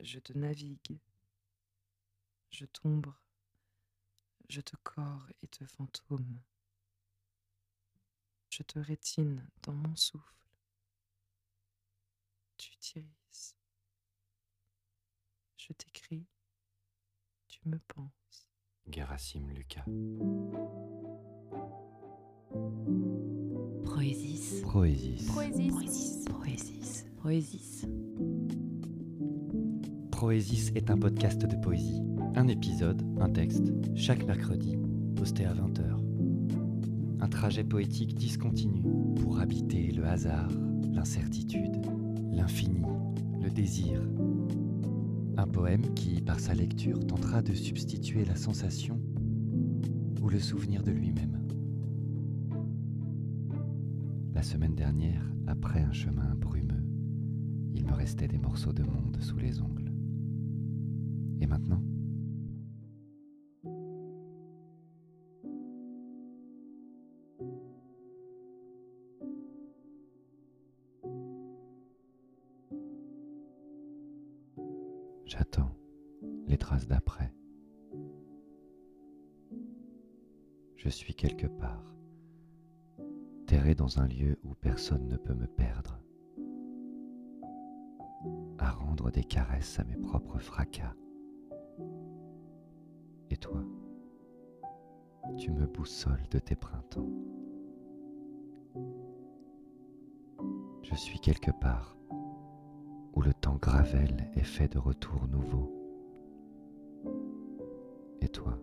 je te navigue, je tombe, je te corps et te fantôme, je te rétine dans mon souffle, tu t'iris, je t'écris, tu me penses. Gerasim Lucas. Proésis. Proésis. Proésis. Proésis. Proésis. Proésis est un podcast de poésie. Un épisode, un texte, chaque mercredi, posté à 20h. Un trajet poétique discontinu pour habiter le hasard, l'incertitude, l'infini, le désir. Un poème qui, par sa lecture, tentera de substituer la sensation ou le souvenir de lui-même. La semaine dernière, après un chemin brumeux, il me restait des morceaux de monde sous les ongles. Et maintenant J'attends les traces d'après. Je suis quelque part, terré dans un lieu où personne ne peut me perdre, à rendre des caresses à mes propres fracas. Toi, tu me boussoles de tes printemps. Je suis quelque part où le temps gravelle est fait de retours nouveaux. Et toi,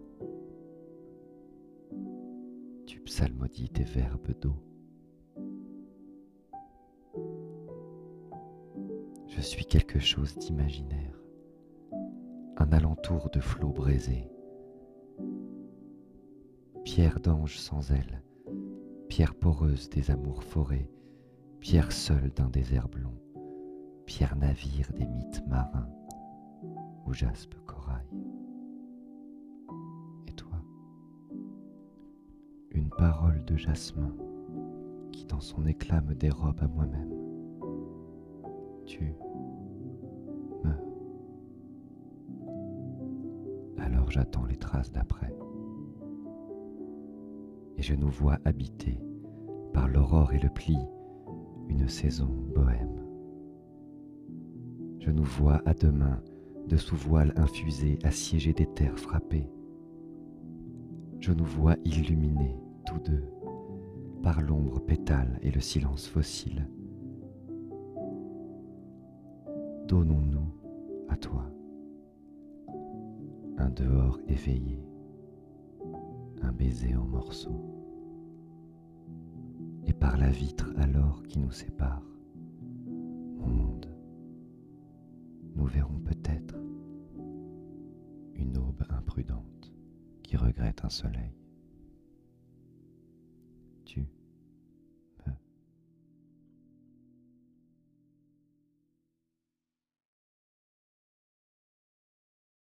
tu psalmodies tes verbes d'eau. Je suis quelque chose d'imaginaire, un alentour de flots braisés, pierre d'ange sans aile, pierre poreuse des amours forés, pierre seule d'un désert blond, pierre navire des mythes marins, ou jaspe corail. Et toi Une parole de jasmin qui dans son éclat me dérobe à moi-même. Tu me... Alors j'attends les traces d'après. Et je nous vois habiter par l'aurore et le pli une saison bohème. Je nous vois à demain de sous voile infusé assiéger des terres frappées. Je nous vois illuminés tous deux par l'ombre pétale et le silence fossile. Donnons-nous à toi un dehors éveillé, un baiser en morceaux. Et par la vitre alors qui nous sépare, mon monde, nous verrons peut-être une aube imprudente qui regrette un soleil.